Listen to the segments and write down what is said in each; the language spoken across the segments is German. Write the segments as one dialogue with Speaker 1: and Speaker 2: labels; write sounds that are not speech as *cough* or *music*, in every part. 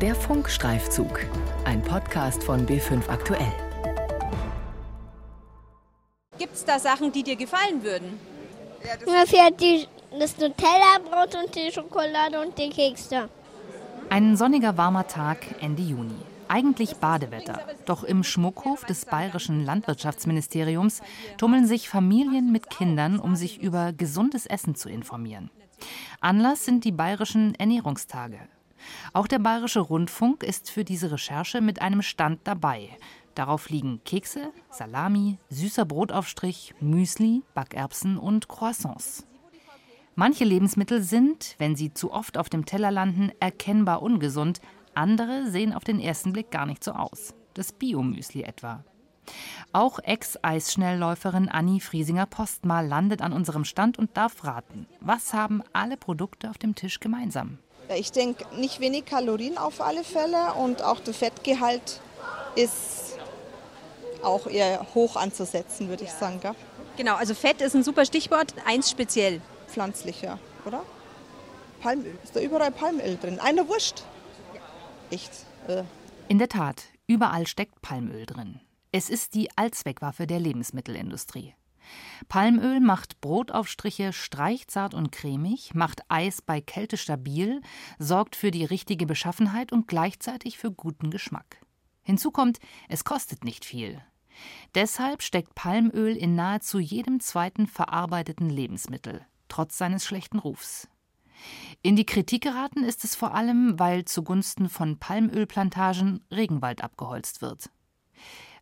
Speaker 1: Der Funkstreifzug, ein Podcast von B5 Aktuell.
Speaker 2: Gibt es da Sachen, die dir gefallen würden?
Speaker 3: Ja, das fährt die, das Nutella-Brot und die Schokolade und die Kekse.
Speaker 4: Ein sonniger, warmer Tag Ende Juni. Eigentlich Badewetter. Doch im Schmuckhof des Bayerischen Landwirtschaftsministeriums tummeln sich Familien mit Kindern, um sich über gesundes Essen zu informieren. Anlass sind die bayerischen Ernährungstage. Auch der Bayerische Rundfunk ist für diese Recherche mit einem Stand dabei. Darauf liegen Kekse, Salami, süßer Brotaufstrich, Müsli, Backerbsen und Croissants. Manche Lebensmittel sind, wenn sie zu oft auf dem Teller landen, erkennbar ungesund, andere sehen auf den ersten Blick gar nicht so aus. Das Biomüsli etwa. Auch Ex-Eisschnellläuferin Anni Friesinger-Postmal landet an unserem Stand und darf raten. Was haben alle Produkte auf dem Tisch gemeinsam?
Speaker 5: Ich denke, nicht wenig Kalorien auf alle Fälle und auch der Fettgehalt ist auch eher hoch anzusetzen, würde ich sagen. Gell?
Speaker 2: Genau, also Fett ist ein super Stichwort, eins speziell.
Speaker 5: Pflanzlicher, oder? Palmöl. Ist da überall Palmöl drin? Eine Wurst. Echt. Äh.
Speaker 4: In der Tat, überall steckt Palmöl drin. Es ist die Allzweckwaffe der Lebensmittelindustrie. Palmöl macht Brotaufstriche streichzart und cremig, macht Eis bei Kälte stabil, sorgt für die richtige Beschaffenheit und gleichzeitig für guten Geschmack. Hinzu kommt, es kostet nicht viel. Deshalb steckt Palmöl in nahezu jedem zweiten verarbeiteten Lebensmittel, trotz seines schlechten Rufs. In die Kritik geraten ist es vor allem, weil zugunsten von Palmölplantagen Regenwald abgeholzt wird.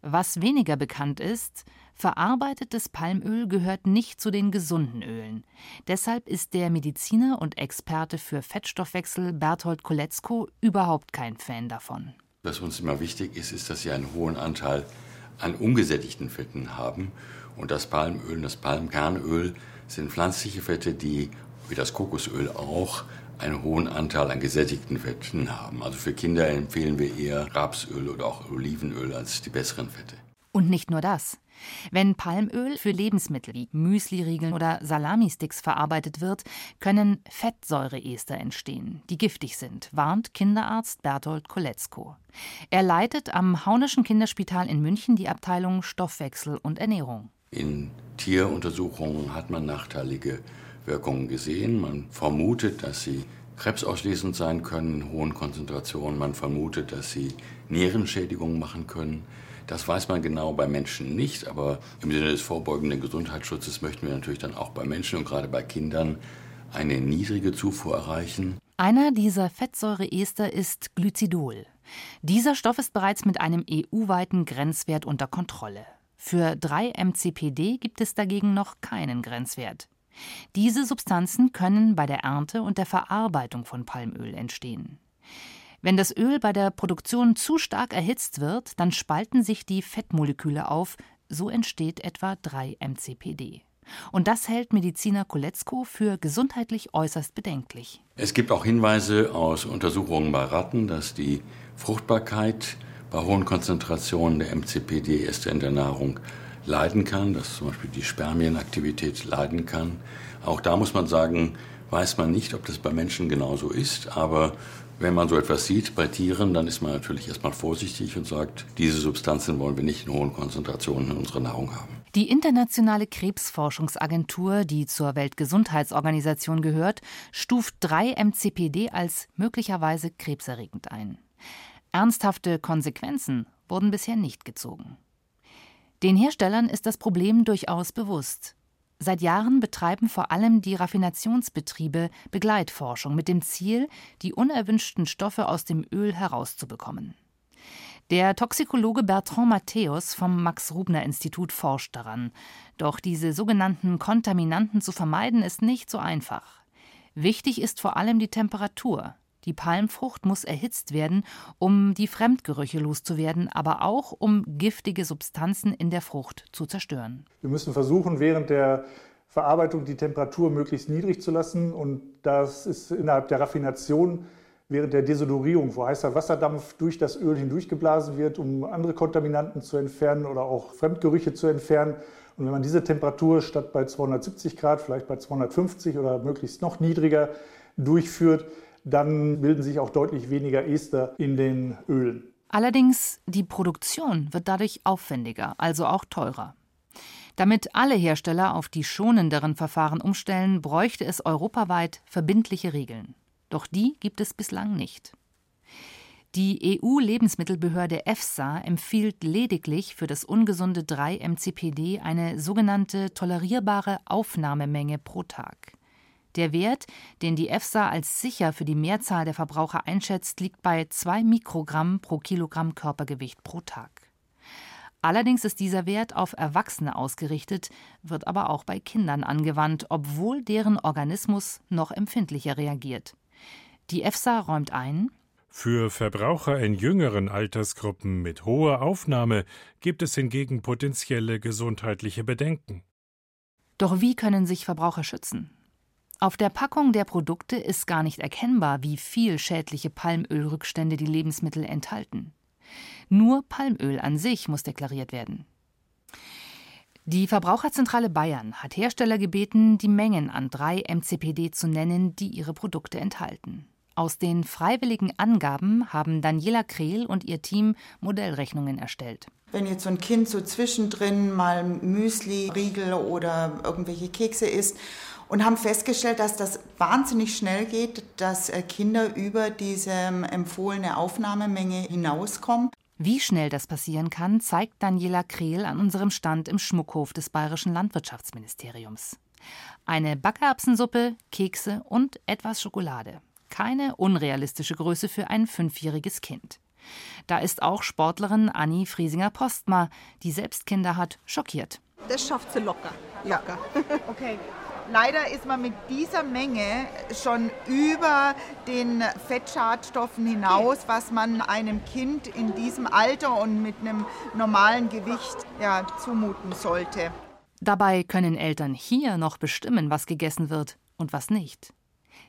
Speaker 4: Was weniger bekannt ist, verarbeitetes Palmöl gehört nicht zu den gesunden Ölen. Deshalb ist der Mediziner und Experte für Fettstoffwechsel Berthold Koletzko überhaupt kein Fan davon.
Speaker 6: Was uns immer wichtig ist, ist, dass sie einen hohen Anteil an ungesättigten Fetten haben. Und das Palmöl und das Palmkernöl sind pflanzliche Fette, die, wie das Kokosöl auch, einen hohen Anteil an gesättigten Fetten haben. Also für Kinder empfehlen wir eher Rapsöl oder auch Olivenöl als die besseren Fette.
Speaker 4: Und nicht nur das. Wenn Palmöl für Lebensmittel wie Müsliriegeln oder Salamisticks verarbeitet wird, können Fettsäureester entstehen, die giftig sind, warnt Kinderarzt Berthold Koletzko. Er leitet am Haunischen Kinderspital in München die Abteilung Stoffwechsel und Ernährung.
Speaker 6: In Tieruntersuchungen hat man nachteilige Wirkungen gesehen. Man vermutet, dass sie krebsauslesend sein können in hohen Konzentrationen. Man vermutet, dass sie Nierenschädigungen machen können. Das weiß man genau bei Menschen nicht, aber im Sinne des vorbeugenden Gesundheitsschutzes möchten wir natürlich dann auch bei Menschen und gerade bei Kindern eine niedrige Zufuhr erreichen.
Speaker 4: Einer dieser Fettsäureester ist Glycidol. Dieser Stoff ist bereits mit einem EU-weiten Grenzwert unter Kontrolle. Für 3-MCPD gibt es dagegen noch keinen Grenzwert. Diese Substanzen können bei der Ernte und der Verarbeitung von Palmöl entstehen. Wenn das Öl bei der Produktion zu stark erhitzt wird, dann spalten sich die Fettmoleküle auf, so entsteht etwa 3-MCPD. Und das hält Mediziner Koletzko für gesundheitlich äußerst bedenklich.
Speaker 6: Es gibt auch Hinweise aus Untersuchungen bei Ratten, dass die Fruchtbarkeit bei hohen Konzentrationen der MCPD-Ester in der Nahrung leiden kann, dass zum Beispiel die Spermienaktivität leiden kann. Auch da muss man sagen, weiß man nicht, ob das bei Menschen genauso ist, aber wenn man so etwas sieht bei Tieren, dann ist man natürlich erstmal vorsichtig und sagt, diese Substanzen wollen wir nicht in hohen Konzentrationen in unserer Nahrung haben.
Speaker 4: Die Internationale Krebsforschungsagentur, die zur Weltgesundheitsorganisation gehört, stuft 3-MCPD als möglicherweise krebserregend ein. Ernsthafte Konsequenzen wurden bisher nicht gezogen. Den Herstellern ist das Problem durchaus bewusst. Seit Jahren betreiben vor allem die Raffinationsbetriebe Begleitforschung mit dem Ziel, die unerwünschten Stoffe aus dem Öl herauszubekommen. Der Toxikologe Bertrand Matthäus vom Max-Rubner-Institut forscht daran. Doch diese sogenannten Kontaminanten zu vermeiden, ist nicht so einfach. Wichtig ist vor allem die Temperatur. Die Palmfrucht muss erhitzt werden, um die Fremdgerüche loszuwerden, aber auch um giftige Substanzen in der Frucht zu zerstören.
Speaker 7: Wir müssen versuchen, während der Verarbeitung die Temperatur möglichst niedrig zu lassen. Und das ist innerhalb der Raffination während der Desodorierung, wo heißer Wasserdampf durch das Öl hindurchgeblasen wird, um andere Kontaminanten zu entfernen oder auch Fremdgerüche zu entfernen. Und wenn man diese Temperatur statt bei 270 Grad, vielleicht bei 250 oder möglichst noch niedriger durchführt, dann bilden sich auch deutlich weniger Ester in den Ölen.
Speaker 4: Allerdings, die Produktion wird dadurch aufwendiger, also auch teurer. Damit alle Hersteller auf die schonenderen Verfahren umstellen, bräuchte es europaweit verbindliche Regeln. Doch die gibt es bislang nicht. Die EU-Lebensmittelbehörde EFSA empfiehlt lediglich für das ungesunde 3-MCPD eine sogenannte tolerierbare Aufnahmemenge pro Tag. Der Wert, den die EFSA als sicher für die Mehrzahl der Verbraucher einschätzt, liegt bei 2 Mikrogramm pro Kilogramm Körpergewicht pro Tag. Allerdings ist dieser Wert auf Erwachsene ausgerichtet, wird aber auch bei Kindern angewandt, obwohl deren Organismus noch empfindlicher reagiert. Die EFSA räumt ein,
Speaker 8: für Verbraucher in jüngeren Altersgruppen mit hoher Aufnahme gibt es hingegen potenzielle gesundheitliche Bedenken.
Speaker 4: Doch wie können sich Verbraucher schützen? Auf der Packung der Produkte ist gar nicht erkennbar, wie viel schädliche Palmölrückstände die Lebensmittel enthalten. Nur Palmöl an sich muss deklariert werden. Die Verbraucherzentrale Bayern hat Hersteller gebeten, die Mengen an 3 MCPD zu nennen, die ihre Produkte enthalten. Aus den freiwilligen Angaben haben Daniela Krehl und ihr Team Modellrechnungen erstellt.
Speaker 9: Wenn jetzt so ein Kind so zwischendrin mal Müsli, Riegel oder irgendwelche Kekse isst und haben festgestellt, dass das wahnsinnig schnell geht, dass äh, Kinder über diese ähm, empfohlene Aufnahmemenge hinauskommen.
Speaker 4: Wie schnell das passieren kann, zeigt Daniela Krehl an unserem Stand im Schmuckhof des Bayerischen Landwirtschaftsministeriums. Eine Backerbsensuppe, Kekse und etwas Schokolade. Keine unrealistische Größe für ein fünfjähriges Kind. Da ist auch Sportlerin Anni Friesinger-Postma, die selbst Kinder hat, schockiert.
Speaker 10: Das schafft sie locker. locker.
Speaker 11: Ja. *laughs* Okay. Leider ist man mit dieser Menge schon über den Fettschadstoffen hinaus, was man einem Kind in diesem Alter und mit einem normalen Gewicht ja, zumuten sollte.
Speaker 4: Dabei können Eltern hier noch bestimmen, was gegessen wird und was nicht.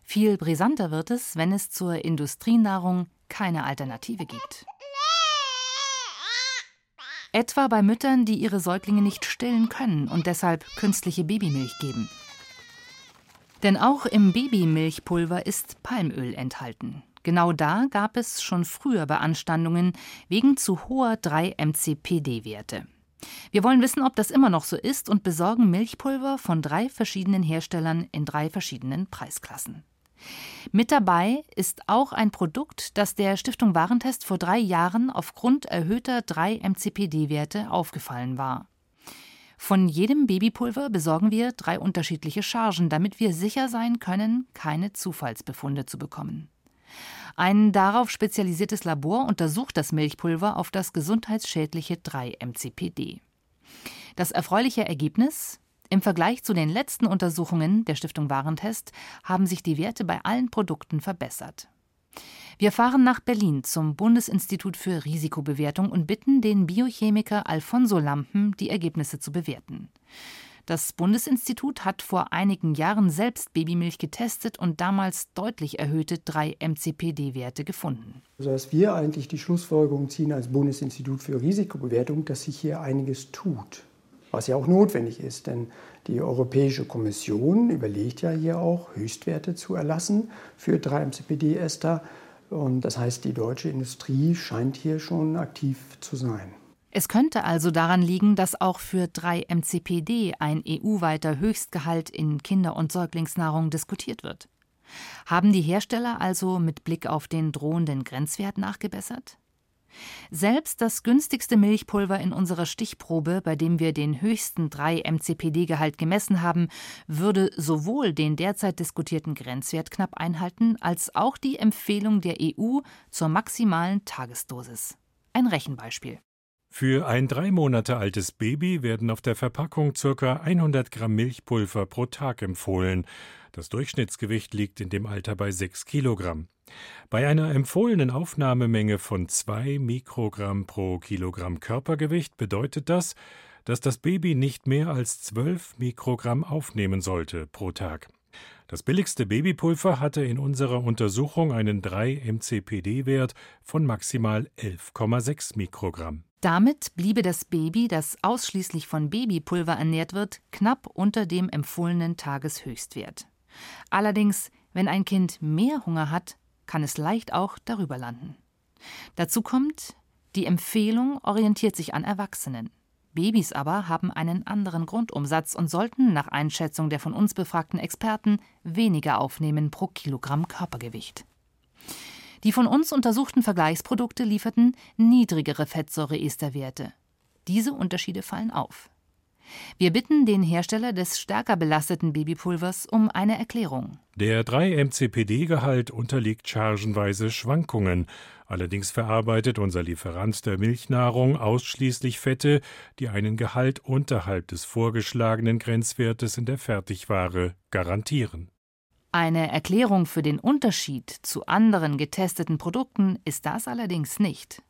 Speaker 4: Viel brisanter wird es, wenn es zur Industrienahrung keine Alternative gibt. Etwa bei Müttern, die ihre Säuglinge nicht stillen können und deshalb künstliche Babymilch geben. Denn auch im Babymilchpulver ist Palmöl enthalten. Genau da gab es schon früher Beanstandungen wegen zu hoher 3-MCPD-Werte. Wir wollen wissen, ob das immer noch so ist und besorgen Milchpulver von drei verschiedenen Herstellern in drei verschiedenen Preisklassen. Mit dabei ist auch ein Produkt, das der Stiftung Warentest vor drei Jahren aufgrund erhöhter 3-MCPD-Werte aufgefallen war. Von jedem Babypulver besorgen wir drei unterschiedliche Chargen, damit wir sicher sein können, keine Zufallsbefunde zu bekommen. Ein darauf spezialisiertes Labor untersucht das Milchpulver auf das gesundheitsschädliche 3-MCPD. Das erfreuliche Ergebnis? Im Vergleich zu den letzten Untersuchungen der Stiftung Warentest haben sich die Werte bei allen Produkten verbessert. Wir fahren nach Berlin zum Bundesinstitut für Risikobewertung und bitten den Biochemiker Alfonso Lampen, die Ergebnisse zu bewerten. Das Bundesinstitut hat vor einigen Jahren selbst Babymilch getestet und damals deutlich erhöhte 3-MCPD-Werte gefunden.
Speaker 12: Also dass wir eigentlich die Schlussfolgerung ziehen als Bundesinstitut für Risikobewertung, dass sich hier einiges tut was ja auch notwendig ist, denn die Europäische Kommission überlegt ja hier auch, Höchstwerte zu erlassen für 3-MCPD-Ester. Und das heißt, die deutsche Industrie scheint hier schon aktiv zu sein.
Speaker 4: Es könnte also daran liegen, dass auch für 3-MCPD ein EU-weiter Höchstgehalt in Kinder- und Säuglingsnahrung diskutiert wird. Haben die Hersteller also mit Blick auf den drohenden Grenzwert nachgebessert? Selbst das günstigste Milchpulver in unserer Stichprobe, bei dem wir den höchsten 3-MCPD-Gehalt gemessen haben, würde sowohl den derzeit diskutierten Grenzwert knapp einhalten, als auch die Empfehlung der EU zur maximalen Tagesdosis. Ein Rechenbeispiel.
Speaker 8: Für ein drei Monate altes Baby werden auf der Verpackung ca. 100 Gramm Milchpulver pro Tag empfohlen. Das Durchschnittsgewicht liegt in dem Alter bei 6 Kilogramm. Bei einer empfohlenen Aufnahmemenge von 2 Mikrogramm pro Kilogramm Körpergewicht bedeutet das, dass das Baby nicht mehr als 12 Mikrogramm aufnehmen sollte pro Tag. Das billigste Babypulver hatte in unserer Untersuchung einen 3-MCPD-Wert von maximal 11,6 Mikrogramm.
Speaker 4: Damit bliebe das Baby, das ausschließlich von Babypulver ernährt wird, knapp unter dem empfohlenen Tageshöchstwert. Allerdings, wenn ein Kind mehr Hunger hat, kann es leicht auch darüber landen. Dazu kommt, die Empfehlung orientiert sich an Erwachsenen. Babys aber haben einen anderen Grundumsatz und sollten nach Einschätzung der von uns befragten Experten weniger aufnehmen pro Kilogramm Körpergewicht. Die von uns untersuchten Vergleichsprodukte lieferten niedrigere Fettsäureesterwerte. Diese Unterschiede fallen auf. Wir bitten den Hersteller des stärker belasteten Babypulvers um eine Erklärung.
Speaker 8: Der 3-MCPD-Gehalt unterliegt chargenweise Schwankungen. Allerdings verarbeitet unser Lieferant der Milchnahrung ausschließlich Fette, die einen Gehalt unterhalb des vorgeschlagenen Grenzwertes in der Fertigware garantieren.
Speaker 4: Eine Erklärung für den Unterschied zu anderen getesteten Produkten ist das allerdings nicht.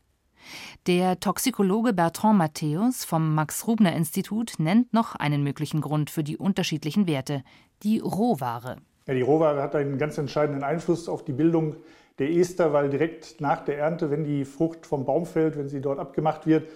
Speaker 4: Der Toxikologe Bertrand Matthäus vom Max-Rubner-Institut nennt noch einen möglichen Grund für die unterschiedlichen Werte: die Rohware.
Speaker 7: Ja, die Rohware hat einen ganz entscheidenden Einfluss auf die Bildung der Ester, weil direkt nach der Ernte, wenn die Frucht vom Baum fällt, wenn sie dort abgemacht wird,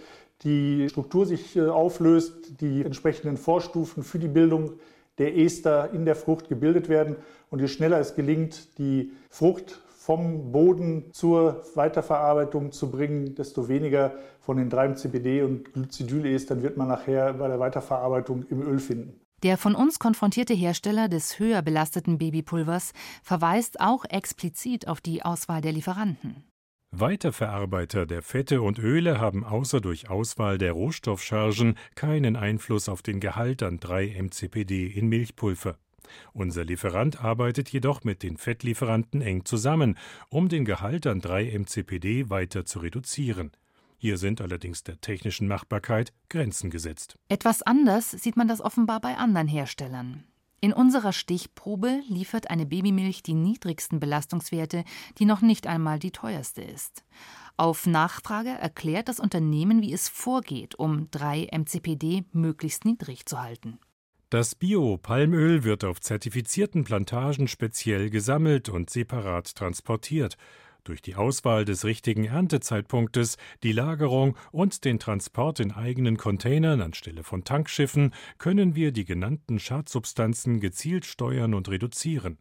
Speaker 7: die Struktur sich äh, auflöst, die entsprechenden Vorstufen für die Bildung der Ester in der Frucht gebildet werden. Und je schneller es gelingt, die Frucht vom Boden zur Weiterverarbeitung zu bringen, desto weniger von den 3-CBD und Glycidylestern wird man nachher bei der Weiterverarbeitung im Öl finden.
Speaker 4: Der von uns konfrontierte Hersteller des höher belasteten Babypulvers verweist auch explizit auf die Auswahl der Lieferanten.
Speaker 8: Weiterverarbeiter der Fette und Öle haben außer durch Auswahl der Rohstoffchargen keinen Einfluss auf den Gehalt an 3-MCPD in Milchpulver. Unser Lieferant arbeitet jedoch mit den Fettlieferanten eng zusammen, um den Gehalt an 3-MCPD weiter zu reduzieren. Hier sind allerdings der technischen Machbarkeit Grenzen gesetzt.
Speaker 4: Etwas anders sieht man das offenbar bei anderen Herstellern. In unserer Stichprobe liefert eine Babymilch die niedrigsten Belastungswerte, die noch nicht einmal die teuerste ist. Auf Nachfrage erklärt das Unternehmen, wie es vorgeht, um 3-MCPD möglichst niedrig zu halten.
Speaker 8: Das Bio-Palmöl wird auf zertifizierten Plantagen speziell gesammelt und separat transportiert. Durch die Auswahl des richtigen Erntezeitpunktes, die Lagerung und den Transport in eigenen Containern anstelle von Tankschiffen können wir die genannten Schadsubstanzen gezielt steuern und reduzieren.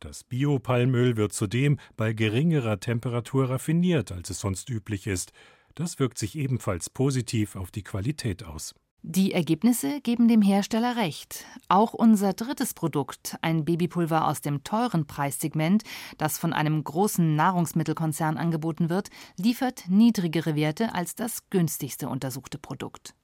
Speaker 8: Das Biopalmöl wird zudem bei geringerer Temperatur raffiniert, als es sonst üblich ist. Das wirkt sich ebenfalls positiv auf die Qualität aus.
Speaker 4: Die Ergebnisse geben dem Hersteller recht. Auch unser drittes Produkt, ein Babypulver aus dem teuren Preissegment, das von einem großen Nahrungsmittelkonzern angeboten wird, liefert niedrigere Werte als das günstigste untersuchte Produkt.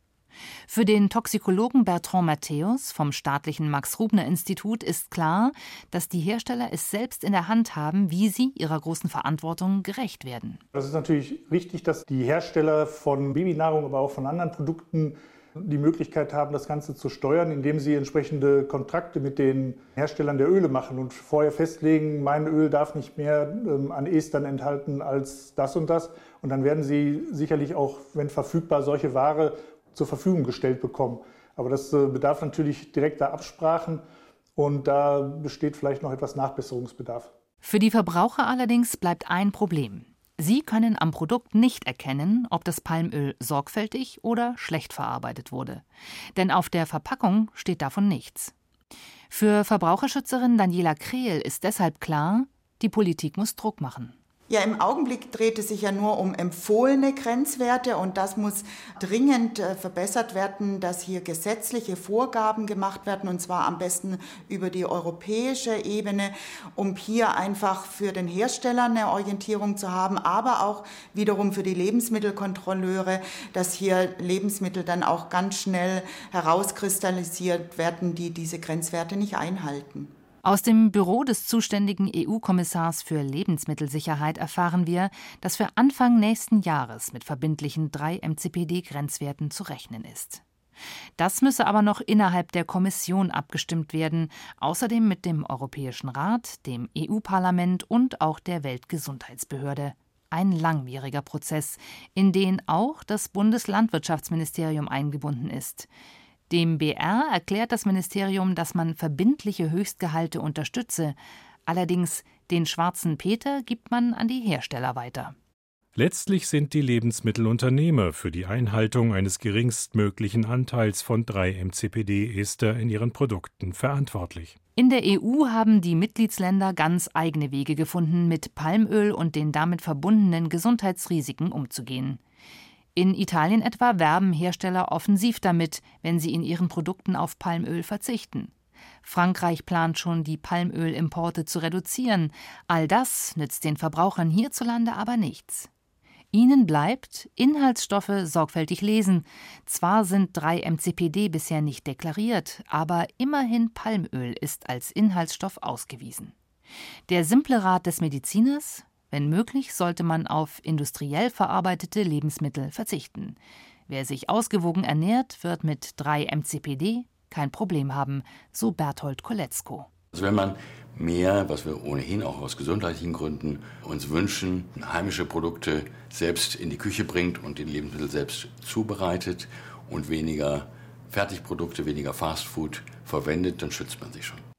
Speaker 4: Für den Toxikologen Bertrand Matthäus vom staatlichen Max-Rubner-Institut ist klar, dass die Hersteller es selbst in der Hand haben, wie sie ihrer großen Verantwortung gerecht werden.
Speaker 7: Das ist natürlich richtig, dass die Hersteller von Babynahrung, aber auch von anderen Produkten die Möglichkeit haben, das Ganze zu steuern, indem sie entsprechende Kontrakte mit den Herstellern der Öle machen und vorher festlegen, mein Öl darf nicht mehr ähm, an Estern enthalten als das und das. Und dann werden sie sicherlich auch, wenn verfügbar, solche Ware zur Verfügung gestellt bekommen. Aber das äh, bedarf natürlich direkter Absprachen und da besteht vielleicht noch etwas Nachbesserungsbedarf.
Speaker 4: Für die Verbraucher allerdings bleibt ein Problem. Sie können am Produkt nicht erkennen, ob das Palmöl sorgfältig oder schlecht verarbeitet wurde. Denn auf der Verpackung steht davon nichts. Für Verbraucherschützerin Daniela Krehl ist deshalb klar, die Politik muss Druck machen.
Speaker 9: Ja, im Augenblick dreht es sich ja nur um empfohlene Grenzwerte und das muss dringend äh, verbessert werden, dass hier gesetzliche Vorgaben gemacht werden und zwar am besten über die europäische Ebene, um hier einfach für den Hersteller eine Orientierung zu haben, aber auch wiederum für die Lebensmittelkontrolleure, dass hier Lebensmittel dann auch ganz schnell herauskristallisiert werden, die diese Grenzwerte nicht einhalten.
Speaker 4: Aus dem Büro des zuständigen EU-Kommissars für Lebensmittelsicherheit erfahren wir, dass für Anfang nächsten Jahres mit verbindlichen 3-MCPD-Grenzwerten zu rechnen ist. Das müsse aber noch innerhalb der Kommission abgestimmt werden, außerdem mit dem Europäischen Rat, dem EU-Parlament und auch der Weltgesundheitsbehörde. Ein langwieriger Prozess, in den auch das Bundeslandwirtschaftsministerium eingebunden ist. Dem BR erklärt das Ministerium, dass man verbindliche Höchstgehalte unterstütze. Allerdings den schwarzen Peter gibt man an die Hersteller weiter.
Speaker 8: Letztlich sind die Lebensmittelunternehmer für die Einhaltung eines geringstmöglichen Anteils von 3-MCPD-Ester in ihren Produkten verantwortlich.
Speaker 4: In der EU haben die Mitgliedsländer ganz eigene Wege gefunden, mit Palmöl und den damit verbundenen Gesundheitsrisiken umzugehen. In Italien etwa werben Hersteller offensiv damit, wenn sie in ihren Produkten auf Palmöl verzichten. Frankreich plant schon, die Palmölimporte zu reduzieren. All das nützt den Verbrauchern hierzulande aber nichts. Ihnen bleibt Inhaltsstoffe sorgfältig lesen. Zwar sind 3-MCPD bisher nicht deklariert, aber immerhin Palmöl ist als Inhaltsstoff ausgewiesen. Der simple Rat des Mediziners: Wenn möglich, sollte man auf industriell verarbeitete Lebensmittel verzichten. Wer sich ausgewogen ernährt, wird mit 3-MCPD kein Problem haben, so Berthold Koletzko.
Speaker 6: Also wenn man mehr, was wir ohnehin auch aus gesundheitlichen Gründen uns wünschen, heimische Produkte selbst in die Küche bringt und die Lebensmittel selbst zubereitet und weniger Fertigprodukte, weniger Fastfood verwendet, dann schützt man sich schon.